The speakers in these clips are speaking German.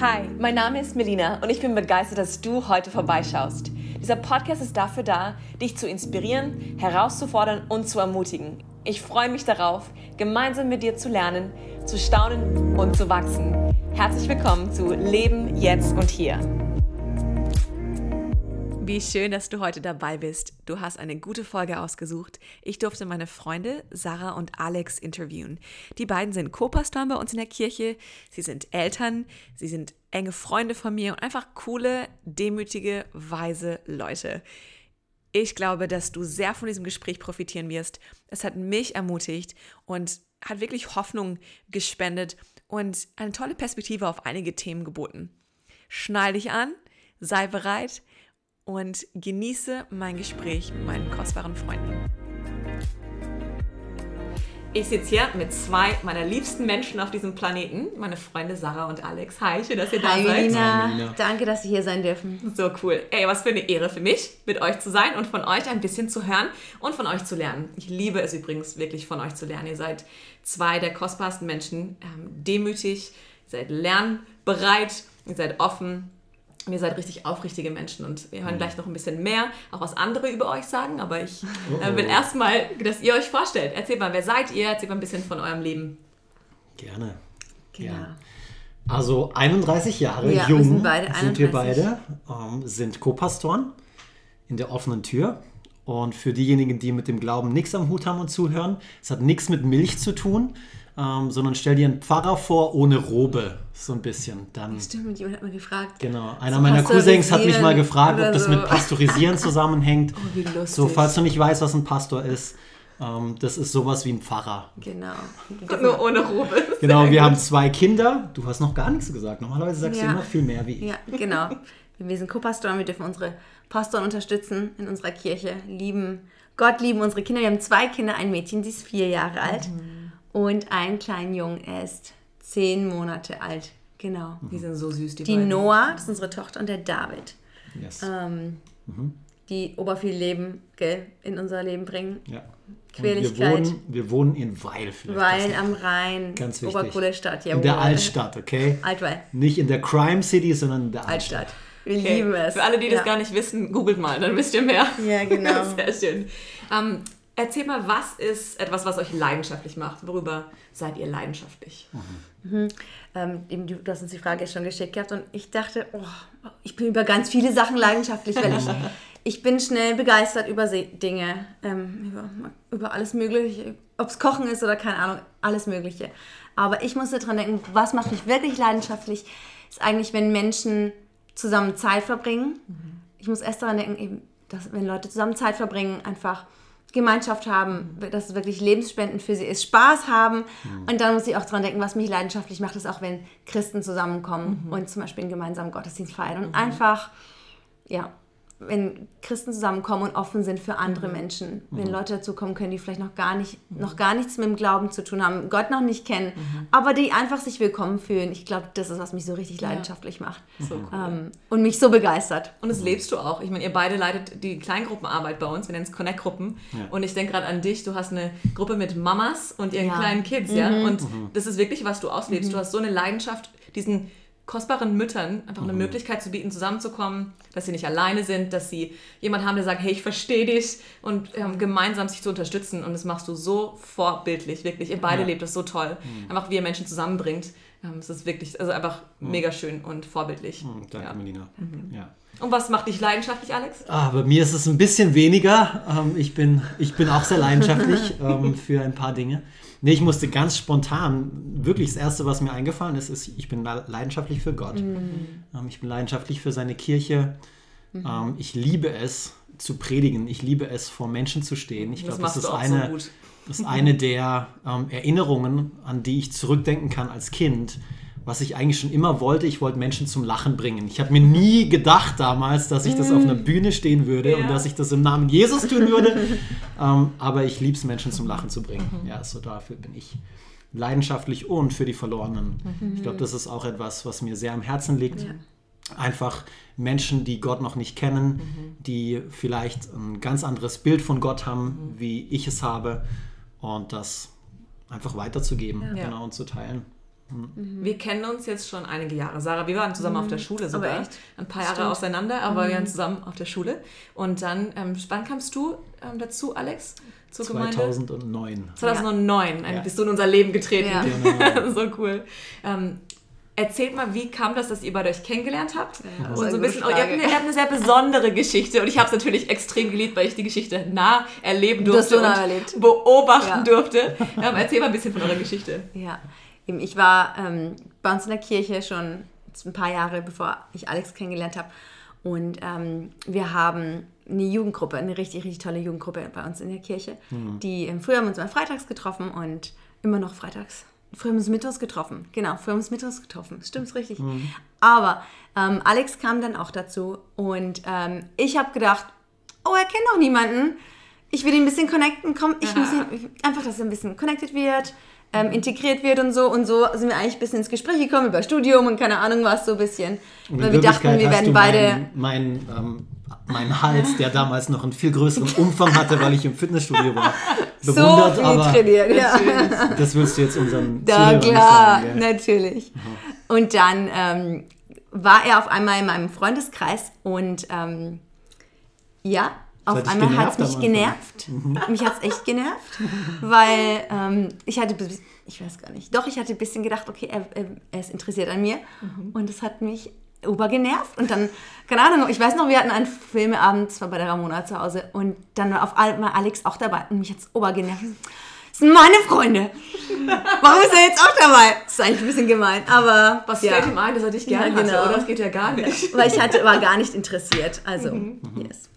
Hi, mein Name ist Melina und ich bin begeistert, dass du heute vorbeischaust. Dieser Podcast ist dafür da, dich zu inspirieren, herauszufordern und zu ermutigen. Ich freue mich darauf, gemeinsam mit dir zu lernen, zu staunen und zu wachsen. Herzlich willkommen zu Leben jetzt und hier. Wie schön, dass du heute dabei bist. Du hast eine gute Folge ausgesucht. Ich durfte meine Freunde Sarah und Alex interviewen. Die beiden sind Co-Pastoren bei uns in der Kirche. Sie sind Eltern, sie sind enge Freunde von mir und einfach coole, demütige, weise Leute. Ich glaube, dass du sehr von diesem Gespräch profitieren wirst. Es hat mich ermutigt und hat wirklich Hoffnung gespendet und eine tolle Perspektive auf einige Themen geboten. Schnall dich an, sei bereit und genieße mein Gespräch mit meinen kostbaren Freunden. Ich sitze hier mit zwei meiner liebsten Menschen auf diesem Planeten, meine Freunde Sarah und Alex. Hi, schön, dass ihr da Hi, seid. Melina. Hi, Melina. Danke, dass Sie hier sein dürfen. So cool. Ey, was für eine Ehre für mich, mit euch zu sein und von euch ein bisschen zu hören und von euch zu lernen. Ich liebe es übrigens wirklich von euch zu lernen. Ihr seid zwei der kostbarsten Menschen, ähm, demütig, ihr seid lernbereit, ihr seid offen. Ihr seid richtig aufrichtige Menschen und wir hören gleich noch ein bisschen mehr, auch was andere über euch sagen, aber ich äh, will erstmal, dass ihr euch vorstellt. Erzählt mal, wer seid ihr? Erzählt mal ein bisschen von eurem Leben. Gerne. Genau. Ja. Also 31 Jahre Ja, wir jung sind beide sind wir 31. beide, ähm, sind Co-Pastoren in der offenen Tür. Und für diejenigen, die mit dem Glauben nichts am Hut haben und zuhören, es hat nichts mit Milch zu tun, ähm, sondern stell dir einen Pfarrer vor ohne Robe, so ein bisschen. Dann Stimmt, jemand hat mir gefragt. Genau, einer So meiner Cousins hat mich mal gefragt, ob das so. mit Pastorisieren zusammenhängt. Oh, wie lustig. So, falls du nicht weißt, was ein Pastor ist, ähm, das ist sowas wie ein Pfarrer. Genau. Nur ohne Robe. Genau, wir haben zwei Kinder. Du hast noch gar nichts gesagt. Normalerweise sagst Ja. du immer viel mehr wie ich. Ja, genau. Wir sind Co-Pastoren, wir dürfen unsere Pastoren unterstützen in unserer Kirche, lieben Gott, lieben unsere Kinder. Wir haben zwei Kinder, ein Mädchen, die ist vier Jahre alt und einen kleinen Jungen, er ist zehn Monate alt. Genau. Die sind so süß, die, Die beiden. Noah, das ist unsere Tochter, und der David, Yes. ähm, die ober viel Leben gell, in unser Leben bringen. ja. Quäligkeit. Wir wohnen, wir wohnen in Weil vielleicht. Weil Das- am Rhein, Ganz wichtig. obercoole Stadt. in der jawohl. Altstadt, okay? Altweil, Nicht in der Crime City, sondern in der Altstadt. Altstadt. Wir Okay. lieben es. Für alle, die das ja. gar nicht wissen, googelt mal, dann wisst ihr mehr. Ja, genau. Sehr schön. Ähm, erzähl mal, was ist etwas, was euch leidenschaftlich macht? Worüber seid ihr leidenschaftlich? ähm, eben, du, hast uns die Frage schon geschickt gehabt und ich dachte, oh, ich bin über ganz viele Sachen leidenschaftlich, weil ich, ich bin schnell begeistert über Se Dinge, ähm, über, über alles Mögliche, ob es Kochen ist oder keine Ahnung, alles Mögliche. Aber ich musste dran denken, was macht mich wirklich leidenschaftlich, ist eigentlich, wenn Menschen zusammen Zeit verbringen. Ich muss erst daran denken, eben, dass wenn Leute zusammen Zeit verbringen, einfach Gemeinschaft haben, dass es wirklich lebensspendend für sie ist, Spaß haben. Und dann muss ich auch dran denken, was mich leidenschaftlich macht, ist auch, wenn Christen zusammenkommen und zum Beispiel einen gemeinsamen Gottesdienst feiern. Und einfach, ja, wenn Christen zusammenkommen und offen sind für andere Menschen, wenn Leute dazu kommen können, die vielleicht noch gar nicht, noch gar nichts mit dem Glauben zu tun haben, Gott noch nicht kennen, aber die einfach sich willkommen fühlen. Ich glaube, das ist, was mich so richtig leidenschaftlich macht. So cool. Ähm, und mich so begeistert. Und das lebst du auch. Ich meine, ihr beide leitet die Kleingruppenarbeit bei uns. Wir nennen es Connect-Gruppen. Ja. Und ich denke gerade an dich. Du hast eine Gruppe mit Mamas und ihren Ja. kleinen Kids, ja. Und das ist wirklich, was du auslebst. Du hast so eine Leidenschaft, diesen kostbaren Müttern einfach eine Möglichkeit zu bieten, zusammenzukommen, dass sie nicht alleine sind, dass sie jemanden haben, der sagt, hey, ich verstehe dich und ähm, gemeinsam sich zu unterstützen. Und das machst du so vorbildlich, wirklich. Ihr beide Ja. lebt das so toll. Einfach wie ihr Menschen zusammenbringt. Ähm, es ist wirklich, also einfach mega schön und vorbildlich. Hm, Danke, Ja. Melina. Ja. Und was macht dich leidenschaftlich, Alex? Ah, bei mir ist es ein bisschen weniger. Ähm, ich, bin, ich bin auch sehr leidenschaftlich ähm, für ein paar Dinge. Nee, ich musste ganz spontan, wirklich das Erste, was mir eingefallen ist, ist, ich bin le- leidenschaftlich für Gott. Ähm, ich bin leidenschaftlich für seine Kirche. Ähm, ich liebe es zu predigen. Ich liebe es, vor Menschen zu stehen. Ich Das glaube, das ist eine, so das ist eine der ähm, Erinnerungen, an die ich zurückdenken kann als Kind, was ich eigentlich schon immer wollte. Ich wollte Menschen zum Lachen bringen. Ich habe mir nie gedacht damals, dass ich das auf einer Bühne stehen würde Ja. und dass ich das im Namen Jesus tun würde. ähm, aber ich liebe es, Menschen zum Lachen zu bringen. Ja, so dafür bin ich leidenschaftlich und für die Verlorenen. Ich glaube, das ist auch etwas, was mir sehr am Herzen liegt. Ja. Einfach Menschen, die Gott noch nicht kennen, die vielleicht ein ganz anderes Bild von Gott haben, wie ich es habe, und das einfach weiterzugeben Ja. genau, und zu teilen. Wir kennen uns jetzt schon einige Jahre. Sarah, wir waren zusammen auf der Schule sogar. Aber echt? Ein paar Jahre auseinander, aber wir waren zusammen auf der Schule. Und dann, ähm, wann kamst du ähm, dazu, Alex? Zur Gemeinde? 2009. 2009 ein- Ja. bist du in unser Leben getreten. Ja. Genau. so cool. Ähm, erzählt mal, wie kam das, dass ihr beide euch kennengelernt habt? Ja, und eine so ein bisschen, oh, ihr, habt eine, Frage. ihr habt eine sehr besondere Geschichte und ich habe es natürlich extrem geliebt, weil ich die Geschichte nah erleben Du durfte so nah und erlebt. beobachten Ja. durfte. Ähm, erzähl mal ein bisschen von eurer Geschichte. Ja, eben, ich war ähm, bei uns in der Kirche schon ein paar Jahre, bevor ich Alex kennengelernt habe. Und ähm, wir haben eine Jugendgruppe, eine richtig, richtig tolle Jugendgruppe bei uns in der Kirche. Die ähm, früher haben wir uns mal freitags getroffen und immer noch freitags. Früher haben wir uns mittwochs getroffen. Genau, früher haben wir uns mittwochs getroffen. Stimmt's richtig. Aber ähm, Alex kam dann auch dazu und ähm, ich habe gedacht, oh, er kennt noch niemanden. Ich will ihn ein bisschen connecten. Komm, ich muss ihn, einfach, dass er ein bisschen connected wird, ähm, integriert wird und so. Und so sind wir eigentlich ein bisschen ins Gespräch gekommen über Studium und keine Ahnung was, so ein bisschen. Und Weil wir dachten, wir werden beide. Mein, mein, ähm, mein Hals, der damals noch einen viel größeren Umfang hatte, weil ich im Fitnessstudio war, So bewundert, viel aber trainiert, ja. das willst du jetzt unseren Da, Zuhörern klar, sagen. gell? natürlich. Und dann ähm, war er auf einmal in meinem Freundeskreis und ähm, ja, auf einmal hat es mich genervt. Mich hat es echt genervt, weil ähm, ich hatte, ich weiß gar nicht, doch, ich hatte ein bisschen gedacht, okay, er, er, ist interessiert an mir und es hat mich obergenervt und dann, keine Ahnung, ich weiß noch, wir hatten einen Filmeabend, zwar bei der Ramona zu Hause und dann war auf einmal Alex auch dabei und mich hat es obergenervt. Das sind meine Freunde. Warum ist er jetzt auch dabei? Das ist eigentlich ein bisschen gemein, aber Was ja. fällt ihm ein, dass er dich gerne Ja, hatte, genau. oder? Das geht ja gar nicht. Weil ich hatte, war gar nicht interessiert. Also, yes.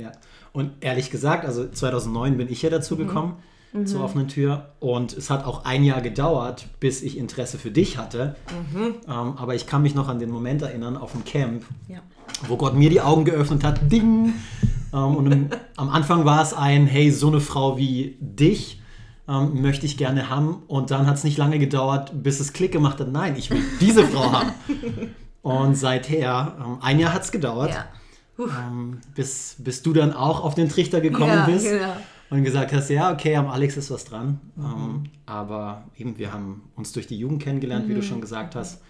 Ja. Und ehrlich gesagt, also 2009 bin ich ja dazu gekommen zur offenen Tür und es hat auch ein Jahr gedauert, bis ich Interesse für dich hatte. Ähm, aber ich kann mich noch an den Moment erinnern auf dem Camp, Ja. wo Gott mir die Augen geöffnet hat. Ding! Ähm, und im, am Anfang war es ein, hey, so eine Frau wie dich ähm, möchte ich gerne haben. Und dann hat es nicht lange gedauert, bis es Klick gemacht hat. Nein, ich will diese Frau haben. Und seither, ähm, ein Jahr hat es gedauert, Ja. Ähm, bis, bis du dann auch auf den Trichter gekommen Ja, bist genau. und gesagt hast, ja, okay, am Alex ist was dran. Ähm, aber eben, wir haben uns durch die Jugend kennengelernt, wie du schon gesagt hast,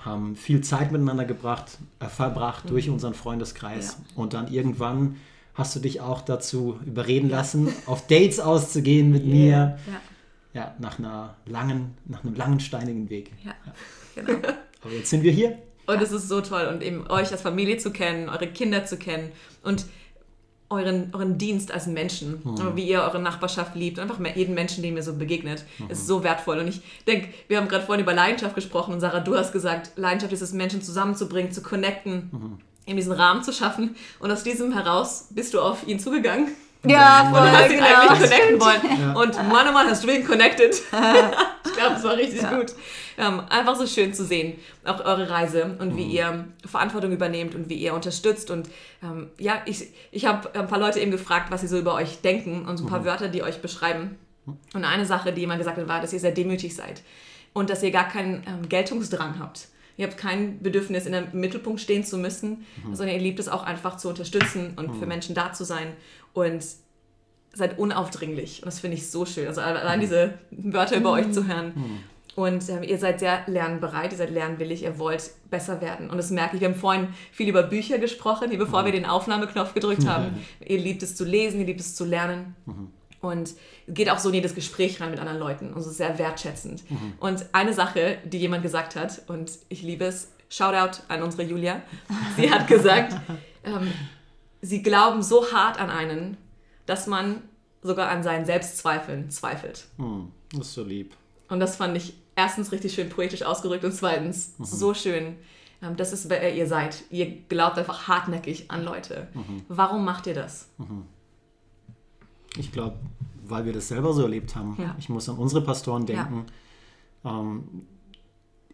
haben viel Zeit miteinander gebracht, äh, verbracht durch unseren Freundeskreis. Und dann irgendwann hast du dich auch dazu überreden lassen, auf Dates auszugehen mit mir. Ja. Ja, nach einer langen, nach einem langen steinigen Weg. Ja. Genau. Aber jetzt sind wir hier. Und es ist so toll und eben euch als Familie zu kennen, eure Kinder zu kennen und euren, euren Dienst als Menschen, wie ihr eure Nachbarschaft liebt, einfach jeden Menschen, dem ihr so begegnet, ist so wertvoll. Und ich denke, wir haben gerade vorhin über Leidenschaft gesprochen und Sarah, du hast gesagt, Leidenschaft ist es, Menschen zusammenzubringen, zu connecten, in diesen Rahmen zu schaffen. Und aus diesem heraus bist du auf ihn zugegangen. Ja, Und du hast voll, ihn genau. eigentlich connecten wollen. Und Mann, oh Mann, hast du ihn connected. ich glaube, es war richtig Ja. gut. Ähm, einfach so schön zu sehen, auch eure Reise und wie ihr Verantwortung übernehmt und wie ihr unterstützt. Und ähm, ja, ich, ich habe ein paar Leute eben gefragt, was sie so über euch denken und so ein paar Wörter, die euch beschreiben. Und eine Sache, die jemand gesagt hat, war, dass ihr sehr demütig seid und dass ihr gar keinen ähm, Geltungsdrang habt. Ihr habt kein Bedürfnis, in einem Mittelpunkt stehen zu müssen, sondern ihr liebt es auch einfach zu unterstützen und für Menschen da zu sein und seid unaufdringlich. Und das finde ich so schön. Also allein diese Wörter über euch zu hören. Und ähm, ihr seid sehr lernbereit, ihr seid lernwillig, ihr wollt besser werden. Und das merke ich. Wir haben vorhin viel über Bücher gesprochen, hier bevor wir den Aufnahmeknopf gedrückt haben. Ihr liebt es zu lesen, ihr liebt es zu lernen. Und geht auch so in jedes Gespräch rein mit anderen Leuten. Und es ist sehr wertschätzend. Und eine Sache, die jemand gesagt hat, und ich liebe es, Shoutout an unsere Julia. Sie hat gesagt, ähm, sie glauben so hart an einen, dass man sogar an seinen Selbstzweifeln zweifelt. Hm, das ist so lieb. Und das fand ich erstens richtig schön poetisch ausgedrückt und zweitens so schön. ähm, Das ist, wer ihr seid. Ihr glaubt einfach hartnäckig an Leute. Warum macht ihr das? Ich glaube, weil wir das selber so erlebt haben. Ja. Ich muss an unsere Pastoren denken. Ähm,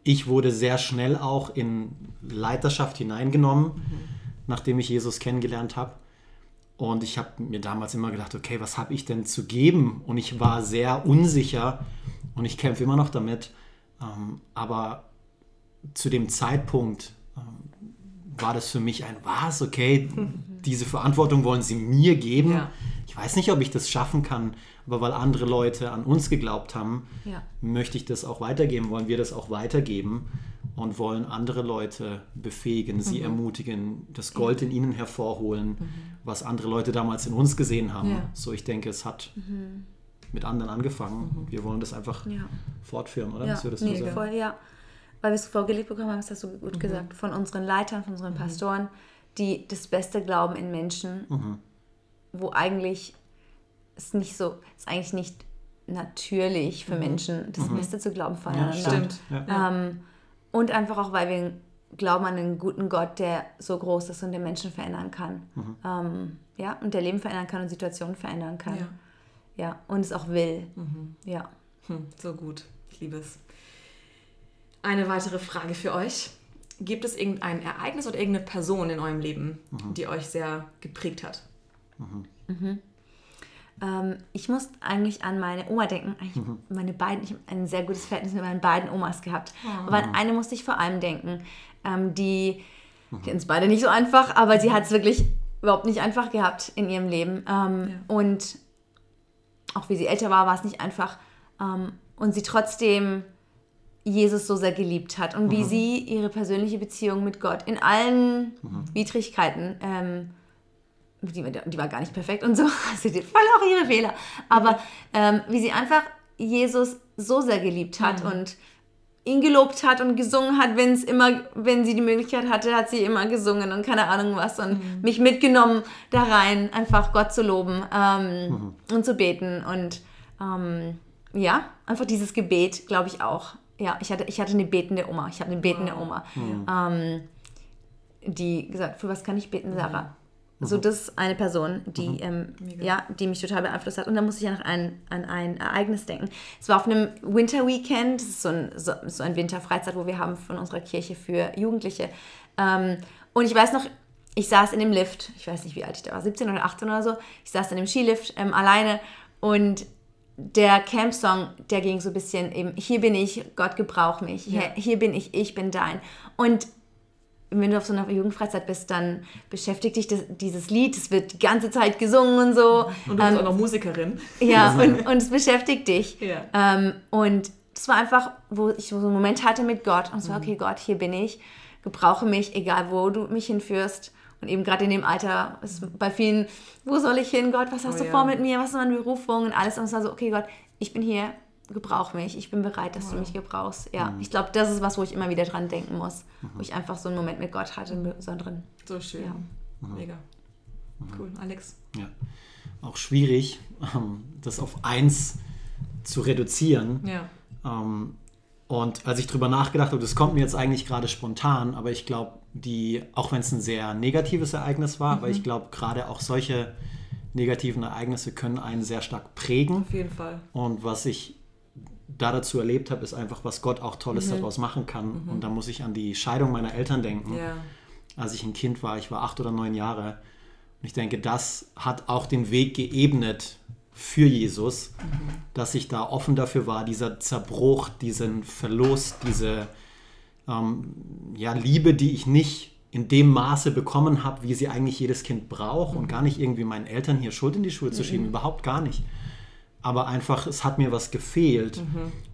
ich wurde sehr schnell auch in Leiterschaft hineingenommen, nachdem ich Jesus kennengelernt habe. Und ich habe mir damals immer gedacht, okay, was habe ich denn zu geben? Und ich war sehr unsicher und ich kämpfe immer noch damit. Ähm, aber zu dem Zeitpunkt ähm, war das für mich ein, was, okay, diese Verantwortung wollen sie mir geben. Ja. ich weiß nicht, ob ich das schaffen kann, aber weil andere Leute an uns geglaubt haben, Ja. möchte ich das auch weitergeben, wollen wir das auch weitergeben und wollen andere Leute befähigen, sie Mhm. ermutigen, das Gold in ihnen hervorholen, was andere Leute damals in uns gesehen haben. Ja. So, ich denke, es hat mit anderen angefangen. Wir wollen das einfach Mhm. Ja. fortführen, oder? Ja, würdest nee, voll, ja. Weil wir es vorgelegt bekommen haben, das hast du Mhm. gut gesagt, von unseren Leitern, von unseren Pastoren, die das Beste glauben in Menschen, Mhm. wo eigentlich es nicht so, es ist eigentlich nicht natürlich für Menschen, das Beste zu glauben voneinander. Mhm. stimmt. Ja. Ähm, und einfach auch, weil wir glauben an einen guten Gott, der so groß ist und der Menschen verändern kann. Mhm. Ähm, ja, und der Leben verändern kann und Situationen verändern kann. Ja. Ja, und es auch will. Ja. Hm, so gut. Ich liebe es. Eine weitere Frage für euch. Gibt es irgendein Ereignis oder irgendeine Person in eurem Leben, die euch sehr geprägt hat? Ähm, ich muss eigentlich an meine Oma denken. Eigentlich meine beiden, ich habe ein sehr gutes Verhältnis mit meinen beiden Omas gehabt. Aber an eine musste ich vor allem denken, ähm, die, die uns beide nicht so einfach, aber sie hat es wirklich überhaupt nicht einfach gehabt in ihrem Leben. Ähm, Und auch wie sie älter war, war es nicht einfach. Ähm, und sie trotzdem Jesus so sehr geliebt hat und wie sie ihre persönliche Beziehung mit Gott in allen Widrigkeiten ähm, die, die war gar nicht perfekt und so, also die voll auch ihre Fehler. Aber ähm, wie sie einfach Jesus so sehr geliebt hat und ihn gelobt hat und gesungen hat, wenn es immer, wenn sie die Möglichkeit hatte, hat sie immer gesungen und keine Ahnung was und mich mitgenommen da rein, einfach Gott zu loben ähm, und zu beten und ähm, ja, einfach dieses Gebet, glaube ich auch. Ja, ich hatte, ich hatte eine betende Oma. Ich habe eine betende Oma. Ähm, die gesagt, für was kann ich beten, Sarah? So, das ist eine Person, die, ähm, ja, die mich total beeinflusst hat. Und dann muss ich ja noch an, an ein Ereignis denken. Es war auf einem Winter Weekend, das ist so ein, so, so ein Winterfreizeit, wo wir haben von unserer Kirche für Jugendliche. Ähm, und ich weiß noch, ich saß in dem Lift, ich weiß nicht, wie alt ich da war, 17 oder 18 oder so. Ich saß in dem Skilift ähm, alleine und der Camp-Song, der ging so ein bisschen eben, hier bin ich, Gott gebrauch mich, hier, hier bin ich, ich bin dein. Und wenn du auf so einer Jugendfreizeit bist, dann beschäftigt dich das, dieses Lied, es wird die ganze Zeit gesungen und so. Und du bist auch noch Musikerin. Ja, und, und es beschäftigt dich. Ja. Ähm, und es war einfach, wo ich so einen Moment hatte mit Gott und es war, okay, Gott, hier bin ich, gebrauche mich, egal wo du mich hinführst. Und eben gerade in dem Alter ist bei vielen, wo soll ich hin, Gott, was hast Oh du ja. vor mit mir, was ist meine Berufung und alles. Und es war so, okay, Gott, ich bin hier, gebrauch mich, ich bin bereit, dass du mich gebrauchst. Ja, ich glaube, das ist was, wo ich immer wieder dran denken muss, wo ich einfach so einen Moment mit Gott hatte, einen besonderen. So schön. Ja. Mega. Cool. Alex? Ja. Auch schwierig, ähm, das auf eins zu reduzieren. Ja. Ähm, und als ich drüber nachgedacht habe, das kommt mir jetzt eigentlich gerade spontan, aber ich glaube, die, auch wenn es ein sehr negatives Ereignis war, aber ich glaube, gerade auch solche negativen Ereignisse können einen sehr stark prägen. Auf jeden Fall. Und was ich da dazu erlebt habe, ist einfach, was Gott auch Tolles daraus machen kann. Und da muss ich an die Scheidung meiner Eltern denken Ja. als ich ein Kind war. Ich war acht oder neun Jahre. Und ich denke, das hat auch den Weg geebnet für Jesus, dass ich da offen dafür war, dieser Zerbruch, diesen Verlust, diese ähm, ja, Liebe, die ich nicht in dem Maße bekommen habe, wie sie eigentlich jedes Kind braucht und gar nicht irgendwie meinen Eltern hier Schuld in die Schuhe zu schieben, überhaupt gar nicht. Aber einfach, es hat mir was gefehlt.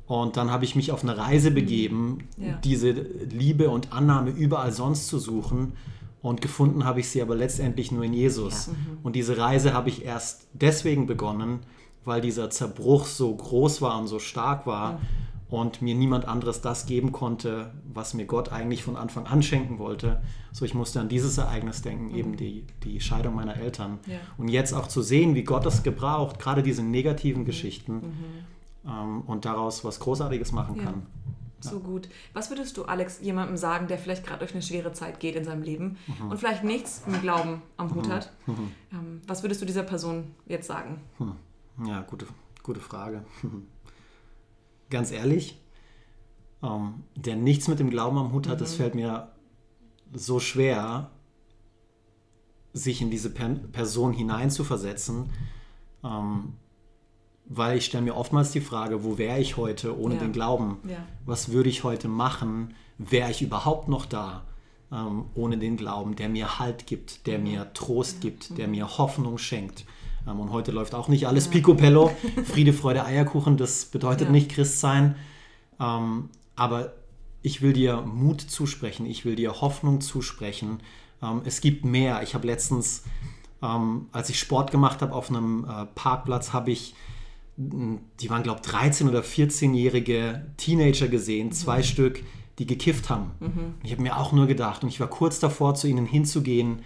Und dann habe ich mich auf eine Reise begeben, Ja. diese Liebe und Annahme überall sonst zu suchen. Und gefunden habe ich sie aber letztendlich nur in Jesus. Und diese Reise habe ich erst deswegen begonnen, weil dieser Zerbruch so groß war und so stark war und mir niemand anderes das geben konnte, was mir Gott eigentlich von Anfang an schenken wollte. So, ich musste an dieses Ereignis denken, eben die, die Scheidung meiner Eltern. Ja. Und jetzt auch zu sehen, wie Gott das gebraucht, gerade diese negativen Geschichten, ähm, und daraus was Großartiges machen Ja. kann. So gut. Was würdest du, Alex, jemandem sagen, der vielleicht gerade durch eine schwere Zeit geht in seinem Leben und vielleicht nichts mit Glauben am Hut hat? Ähm, was würdest du dieser Person jetzt sagen? Ja, gute, gute Frage. Ganz ehrlich, ähm, der nichts mit dem Glauben am Hut hat, das fällt mir so schwer, sich in diese per Person hineinzuversetzen, ähm, weil ich stelle mir oftmals die Frage, wo wäre ich heute ohne Ja. den Glauben? Ja. Was würde ich heute machen? Wäre ich überhaupt noch da ähm, ohne den Glauben, der mir Halt gibt, der mir Trost gibt, der mir Hoffnung schenkt? Ähm, und heute läuft auch nicht alles picobello. Friede, Freude, Eierkuchen, das bedeutet Ja. nicht Christ sein. Ähm, aber ich will dir Mut zusprechen, ich will dir Hoffnung zusprechen. Ähm, es gibt mehr. Ich habe letztens, als ich Sport gemacht habe auf einem äh, Parkplatz, habe ich, mh, die waren glaube ich 13 oder 14-jährige Teenager gesehen, zwei Stück, die gekifft haben. Und Ich habe mir auch nur gedacht, und ich war kurz davor, zu ihnen hinzugehen.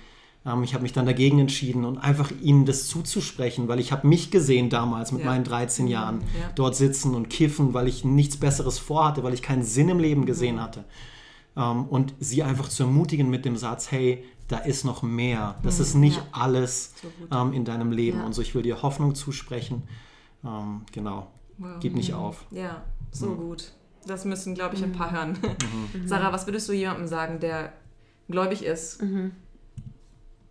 Ähm, ich habe mich dann dagegen entschieden und einfach ihnen das zuzusprechen, weil ich habe mich gesehen damals mit Ja. meinen 13 Jahren Ja. dort sitzen und kiffen, weil ich nichts Besseres vorhatte, weil ich keinen Sinn im Leben gesehen hatte. Ähm, und sie einfach zu ermutigen mit dem Satz, hey, da ist noch mehr. Das ist nicht Ja. alles ähm, in deinem Leben. Ja. Und so, ich will dir Hoffnung zusprechen. Ähm, genau. Wow. Gib nicht auf. Ja, so Mhm. gut. Das müssen, glaube ich, ein paar hören. Sarah, was würdest du jemandem sagen, der gläubig ist Mhm.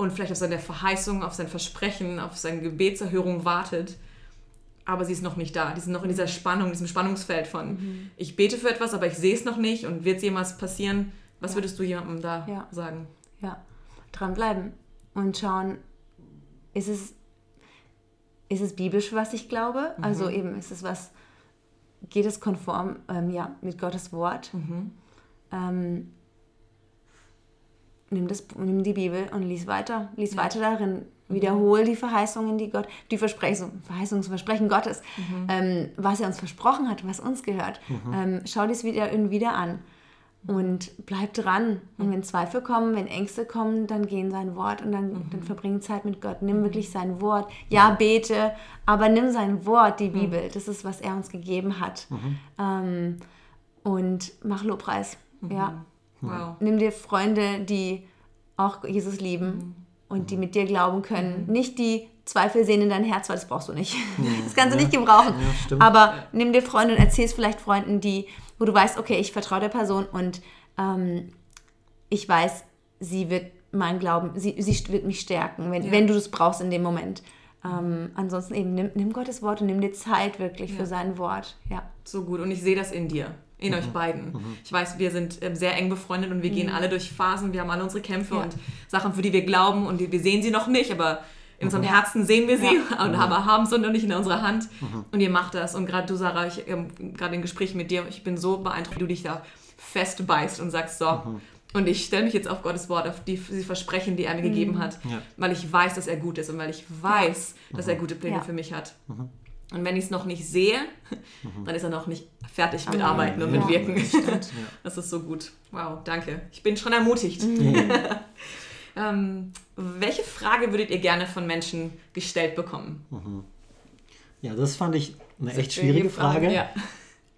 Und vielleicht auf seine Verheißung, auf sein Versprechen, auf seine Gebetserhörung wartet, aber sie ist noch nicht da. Die sind noch in dieser Spannung, diesem Spannungsfeld von, Mhm. ich bete für etwas, aber ich sehe es noch nicht und wird es jemals passieren? Was Ja. würdest du jemandem da Ja. sagen? Ja, dranbleiben und schauen, ist es, ist es biblisch, was ich glaube? Also eben, ist es was, geht es konform ähm, ja, mit Gottes Wort? Ähm, nimm, das, nimm die Bibel und lies weiter. Lies weiter darin. Wiederhol die Verheißungen, die Gott, die Versprechung, Verheißungen, Versprechen Gottes, ähm, was er uns versprochen hat, was uns gehört. Ähm, schau dies wieder und wieder an und bleib dran. Und wenn Zweifel kommen, wenn Ängste kommen, dann geh in sein Wort und dann, dann verbring Zeit mit Gott. Nimm wirklich sein Wort. Ja, bete, aber nimm sein Wort, die Bibel. Das ist, was er uns gegeben hat. Ähm, und mach Lobpreis. Ja. Wow. Nimm dir Freunde, die auch Jesus lieben und die mit dir glauben können. Nicht die Zweifel sehen in dein Herz, weil das brauchst du nicht. Das kannst du nicht gebrauchen. Ja. Aber nimm dir Freunde und erzähl es vielleicht Freunden, die, wo du weißt, okay, ich vertraue der Person und ähm, ich weiß, sie wird mein Glauben, sie, sie wird mich stärken, wenn, Ja. wenn du das brauchst in dem Moment. Ähm, ansonsten eben nimm, nimm Gottes Wort und nimm dir Zeit wirklich Ja. für sein Wort. Ja. So gut. Und ich sehe das in dir, in euch beiden. Ich weiß, wir sind ähm, sehr eng befreundet und wir gehen alle durch Phasen. Wir haben alle unsere Kämpfe Ja. und Sachen, für die wir glauben und wir sehen sie noch nicht, aber in unserem Herzen sehen wir sie und aber haben sie noch nicht in unserer Hand. Und ihr macht das. Und gerade du, Sarah, ich, ähm, gerade in Gesprächen mit dir, ich bin so beeindruckt, wie du dich da festbeißt und sagst, so, und ich stelle mich jetzt auf Gottes Wort, auf die, die Versprechen, die er mir gegeben hat, Ja. weil ich weiß, dass er gut ist und weil ich weiß, dass er gute Pläne Ja. für mich hat. Und wenn ich es noch nicht sehe, dann ist er noch nicht fertig mit Amen. Arbeiten und Ja. mit Wirken. Stimmt. Das ist so gut. Wow, danke. Ich bin schon ermutigt. ähm, welche Frage würdet ihr gerne von Menschen gestellt bekommen? Ja, das fand ich eine echt schwierige Frage. Ja.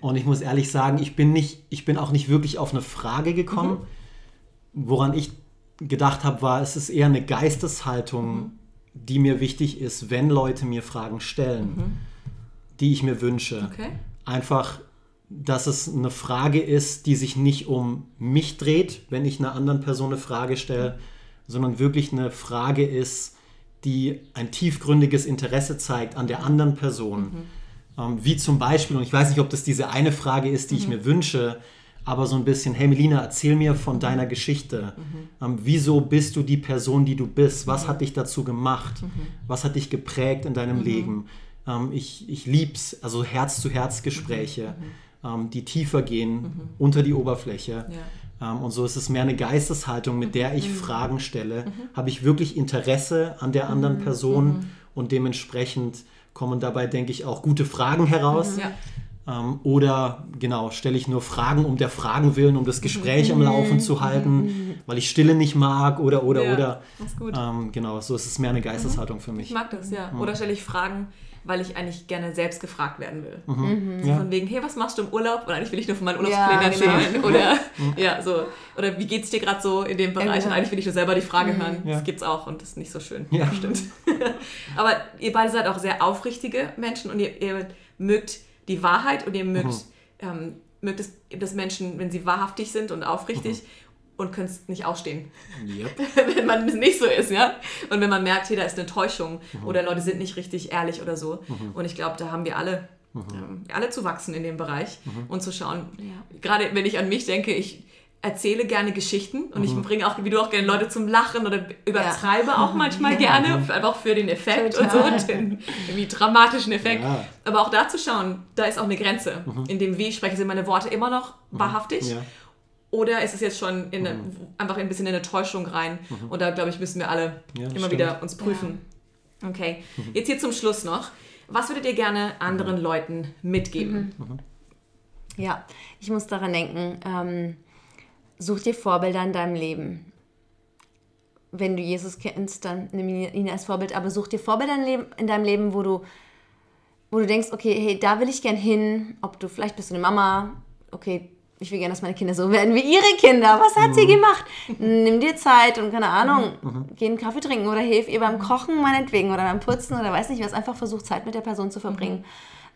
Und ich muss ehrlich sagen, ich bin, nicht, ich bin auch nicht wirklich auf eine Frage gekommen. Woran ich gedacht habe, war, es ist eher eine Geisteshaltung, die mir wichtig ist, wenn Leute mir Fragen stellen, die ich mir wünsche. Okay. Einfach, dass es eine Frage ist, die sich nicht um mich dreht, wenn ich einer anderen Person eine Frage stelle, sondern wirklich eine Frage ist, die ein tiefgründiges Interesse zeigt an der anderen Person. Ähm, wie zum Beispiel, und ich weiß nicht, ob das diese eine Frage ist, die ich mir wünsche, aber so ein bisschen, hey Melina, erzähl mir von deiner Geschichte. Ähm, wieso bist du die Person, die du bist? Was hat dich dazu gemacht? Was hat dich geprägt in deinem Leben? Ähm, ich ich lieb's, also Herz-zu-Herz-Gespräche, ähm, die tiefer gehen unter die Oberfläche. Ähm, und so ist es mehr eine Geisteshaltung, mit der ich Fragen stelle. Habe ich wirklich Interesse an der anderen Person und dementsprechend kommen dabei, denke ich, auch gute Fragen heraus. Ja. Ähm, oder genau, stelle ich nur Fragen um der Fragen willen, um das Gespräch am Laufen zu halten, weil ich Stille nicht mag oder oder Ja, oder. ist gut. Ähm, genau, so ist es mehr eine Geisteshaltung für mich. Ich mag das, ja. Oder stelle ich Fragen, weil ich eigentlich gerne selbst gefragt werden will. Mhm. So Ja. von wegen, hey, was machst du im Urlaub? Oder eigentlich will ich nur von meinen Ja, Urlaubsplänen genau. erzählen. Oder, ja, so. Oder wie geht's dir gerade so in dem Bereich? genau. Und eigentlich will ich nur selber die Frage hören. Ja. Das gibt's auch und das ist nicht so schön. Ja. stimmt. Aber ihr beide seid auch sehr aufrichtige Menschen und ihr, ihr mögt die Wahrheit und ihr mögt, Mhm. ähm, mögt es, dass Menschen, wenn sie wahrhaftig sind und aufrichtig Mhm. Und könnt es nicht ausstehen Yep. wenn man es nicht so ist, ja. Und wenn man merkt, hier, da ist eine Täuschung Mhm. oder Leute sind nicht richtig ehrlich oder so. Und ich glaube, da haben wir alle, Mhm. ähm, alle zu wachsen in dem Bereich und zu schauen. Ja. Gerade wenn ich an mich denke, ich erzähle gerne Geschichten und ich bringe auch, wie du auch gerne Leute zum Lachen oder übertreibe ja. auch manchmal gerne, einfach für den Effekt Total. und so, den irgendwie dramatischen Effekt. Ja. Aber auch da zu schauen, da ist auch eine Grenze. Mhm. In dem Wie spreche sind meine Worte immer noch wahrhaftig. Ja. Oder ist es jetzt schon in eine, mhm. einfach ein bisschen in eine Täuschung rein? Mhm. Und da, glaube ich, müssen wir alle immer stimmt. wieder uns prüfen. Okay, mhm. jetzt hier zum Schluss noch. Was würdet ihr gerne anderen mhm. Leuten mitgeben? Mhm. Ja, ich muss daran denken, ähm, such dir Vorbilder in deinem Leben. Wenn du Jesus kennst, dann nimm ihn als Vorbild, aber such dir Vorbilder in deinem Leben, wo du, wo du denkst, okay, hey, da will ich gern hin. Ob du, vielleicht bist du eine Mama, okay, ich will gerne, dass meine Kinder so werden wie ihre Kinder. Was hat mhm. sie gemacht? Nimm dir Zeit und keine Ahnung, mhm. geh einen Kaffee trinken oder hilf ihr beim Kochen meinetwegen oder beim Putzen oder weiß nicht was. Einfach versuch Zeit mit der Person zu verbringen.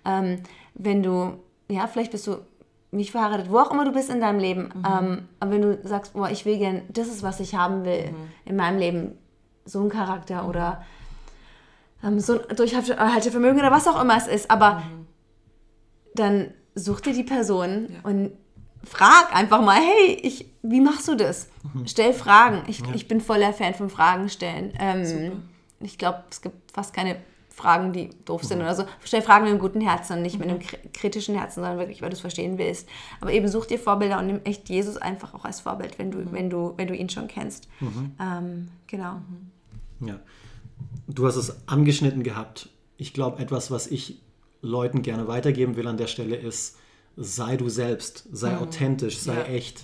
Mhm. Ähm, wenn du, ja, vielleicht bist du nicht verheiratet, wo auch immer du bist in deinem Leben, mhm. ähm, aber wenn du sagst, boah, ich will gern, das ist, was ich haben will mhm. in meinem Leben, so ein Charakter mhm. oder ähm, so ein Durchhaltevermögen oder was auch immer es ist, aber mhm. dann such dir die Person ja. und frag einfach mal, hey, ich, wie machst du das? Mhm. Stell Fragen. Ich, ja. ich bin voller Fan von Fragen stellen. Ähm, ich glaube, es gibt fast keine Fragen, die doof sind mhm. oder so. Stell Fragen mit einem guten Herzen und nicht mit einem mhm. kritischen Herzen, sondern wirklich, weil du es verstehen willst. Aber eben such dir Vorbilder und nimm echt Jesus einfach auch als Vorbild, wenn du, mhm. wenn du, wenn du ihn schon kennst. Mhm. Ähm, genau. Ja. Du hast es angeschnitten gehabt. Ich glaube, etwas, was ich Leuten gerne weitergeben will an der Stelle ist, sei du selbst, sei mhm. authentisch, sei ja. echt.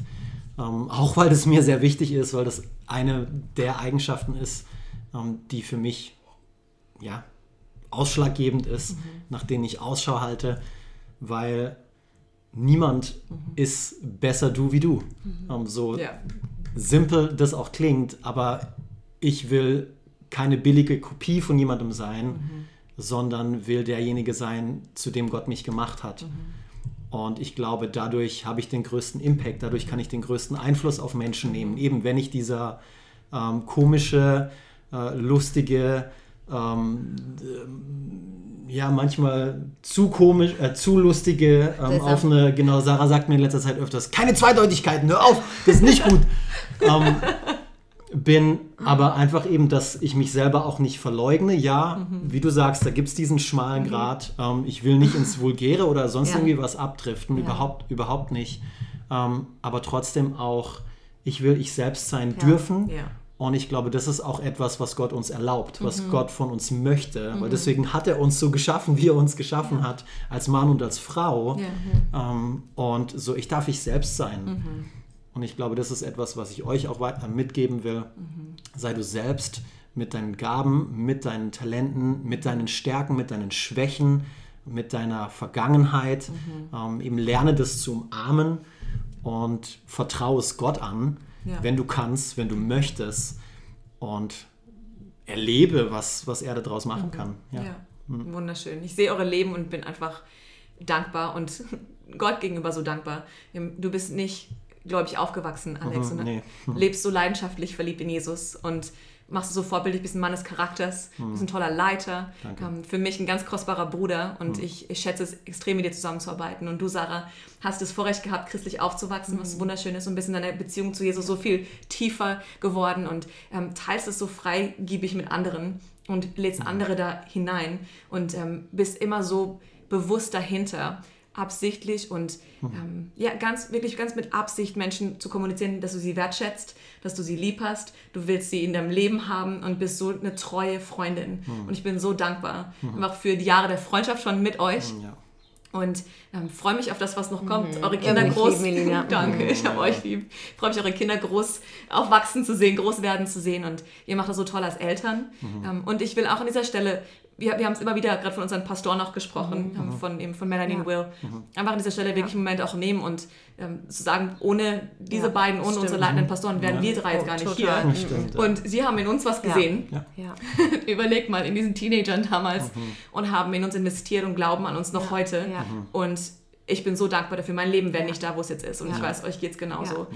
Ähm, auch weil das mir sehr wichtig ist, weil das eine der Eigenschaften ist, ähm, die für mich ja, ausschlaggebend ist, mhm. nach denen ich Ausschau halte, weil niemand mhm. ist besser du wie du. Mhm. Ähm, so ja. simpel das auch klingt, aber ich will keine billige Kopie von jemandem sein, mhm. sondern will derjenige sein, zu dem Gott mich gemacht hat. Und ich glaube, dadurch habe ich den größten Impact, dadurch kann ich den größten Einfluss auf Menschen nehmen. Eben wenn ich dieser ähm, komische, äh, lustige, ähm, ja, manchmal zu komisch, äh, zu lustige, ähm, auf eine, genau, Sarah sagt mir in letzter Zeit öfters, keine Zweideutigkeiten, hör auf, das ist nicht gut. ähm, bin aber einfach eben, dass ich mich selber auch nicht verleugne. Ja, mhm. wie du sagst, da gibt es diesen schmalen mhm. Grad. Ähm, ich will nicht ins Vulgäre oder sonst ja. irgendwie was abdriften, ja. überhaupt, überhaupt nicht. Ähm, aber trotzdem auch, ich will ich selbst sein ja. dürfen. Und ich glaube, das ist auch etwas, was Gott uns erlaubt, was mhm. Gott von uns möchte. Mhm. Weil deswegen hat er uns so geschaffen, wie er uns geschaffen hat, als Mann und als Frau. Ähm, und so, ich darf ich selbst sein. Und ich glaube, das ist etwas, was ich euch auch mitgeben will. Mhm. Sei du selbst mit deinen Gaben, mit deinen Talenten, mit deinen Stärken, mit deinen Schwächen, mit deiner Vergangenheit. Mhm. Ähm, eben lerne das zu umarmen und vertraue es Gott an, ja. wenn du kannst, wenn du möchtest. Und erlebe, was, was er daraus machen mhm. kann. Ja. ja. Mhm. Wunderschön. Ich sehe eure Leben und bin einfach dankbar und Gott gegenüber so dankbar. Du bist nicht gläubig aufgewachsen, Alex. Mhm, und nee. mhm. lebst so leidenschaftlich verliebt in Jesus und machst du so vorbildlich, bist ein Mann des Charakters, mhm. bist ein toller Leiter. Ähm, für mich ein ganz kostbarer Bruder und mhm. ich, ich schätze es extrem, mit dir zusammenzuarbeiten. Und du, Sarah, hast das Vorrecht gehabt, christlich aufzuwachsen, was mhm. wunderschön ist und bist in deiner Beziehung zu Jesus so viel tiefer geworden und ähm, teilst es so freigiebig mit anderen und lädst mhm. andere da hinein und ähm, bist immer so bewusst dahinter absichtlich und mhm. ähm, ja, ganz, wirklich ganz mit Absicht Menschen zu kommunizieren, dass du sie wertschätzt, dass du sie lieb hast, du willst sie in deinem Leben haben und bist so eine treue Freundin. Mhm. Und ich bin so dankbar, mhm. einfach für die Jahre der Freundschaft schon mit euch. Mhm, ja. Und ähm, freue mich auf das, was noch kommt. Mhm. Eure Kinder ja, groß. Lieb, Danke, mhm. ich habe euch lieb. Ich freue mich, eure Kinder groß aufwachsen zu sehen, groß werden zu sehen. Und ihr macht das so toll als Eltern. Ähm, und ich will auch an dieser Stelle wir, wir haben es immer wieder gerade von unseren Pastoren auch gesprochen, mhm. von, eben von Melanie ja. und Will. Mhm. Einfach an dieser Stelle wirklich einen Moment auch nehmen und ähm, zu sagen, ohne diese ja, beiden, ohne stimmt. unsere leitenden Pastoren wären ja. wir drei jetzt gar nicht total. hier. Stimmt, und sie haben in uns was gesehen. Überleg mal, in diesen Teenagern damals mhm. und haben in uns investiert und glauben an uns noch heute. Mhm. Und ich bin so dankbar dafür. Mein Leben wäre nicht da, wo es jetzt ist. Und ich weiß, euch geht es genauso.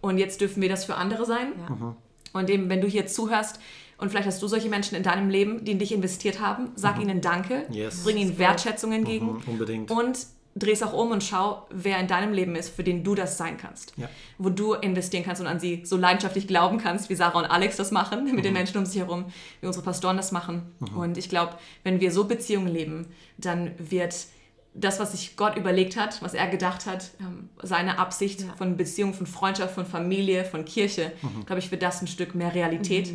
Und jetzt dürfen wir das für andere sein. Mhm. Und eben, wenn du hier zuhörst, und vielleicht hast du solche Menschen in deinem Leben, die in dich investiert haben. Sag mhm. ihnen Danke, yes. bring ihnen Wertschätzung entgegen. Mhm, unbedingt. Und dreh es auch um und schau, wer in deinem Leben ist, für den du das sein kannst. Ja. Wo du investieren kannst und an sie so leidenschaftlich glauben kannst, wie Sarah und Alex das machen, mit Mhm. den Menschen um sich herum, wie unsere Pastoren das machen. Und ich glaube, wenn wir so Beziehungen leben, dann wird das, was sich Gott überlegt hat, was er gedacht hat, ähm, seine Absicht Ja. von Beziehung, von Freundschaft, von Familie, von Kirche, Mhm. glaube ich, wird das ein Stück mehr Realität.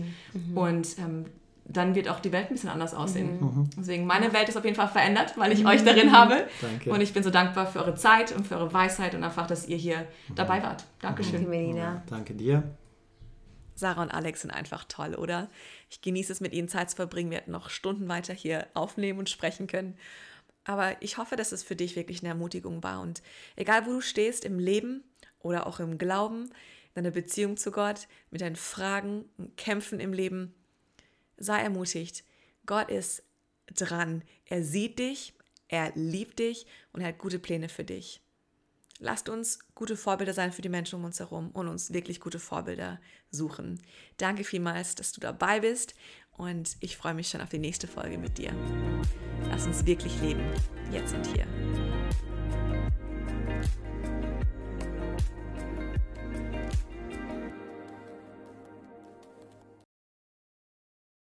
Und ähm, dann wird auch die Welt ein bisschen anders aussehen. Deswegen, meine Welt ist auf jeden Fall verändert, weil ich euch darin habe. Danke. Und ich bin so dankbar für eure Zeit und für eure Weisheit und einfach, dass ihr hier dabei wart. Dankeschön. Die Melina. Danke dir. Sarah und Alex sind einfach toll, oder? Ich genieße es, mit ihnen Zeit zu verbringen. Wir hätten noch Stunden weiter hier aufnehmen und sprechen können. Aber ich hoffe, dass es für dich wirklich eine Ermutigung war. Und egal, wo du stehst im Leben oder auch im Glauben, in deiner Beziehung zu Gott, mit deinen Fragen und Kämpfen im Leben, sei ermutigt. Gott ist dran. Er sieht dich, er liebt dich und er hat gute Pläne für dich. Lasst uns gute Vorbilder sein für die Menschen um uns herum und uns wirklich gute Vorbilder suchen. Danke vielmals, dass du dabei bist und ich freue mich schon auf die nächste Folge mit dir. Lass uns wirklich leben, jetzt und hier.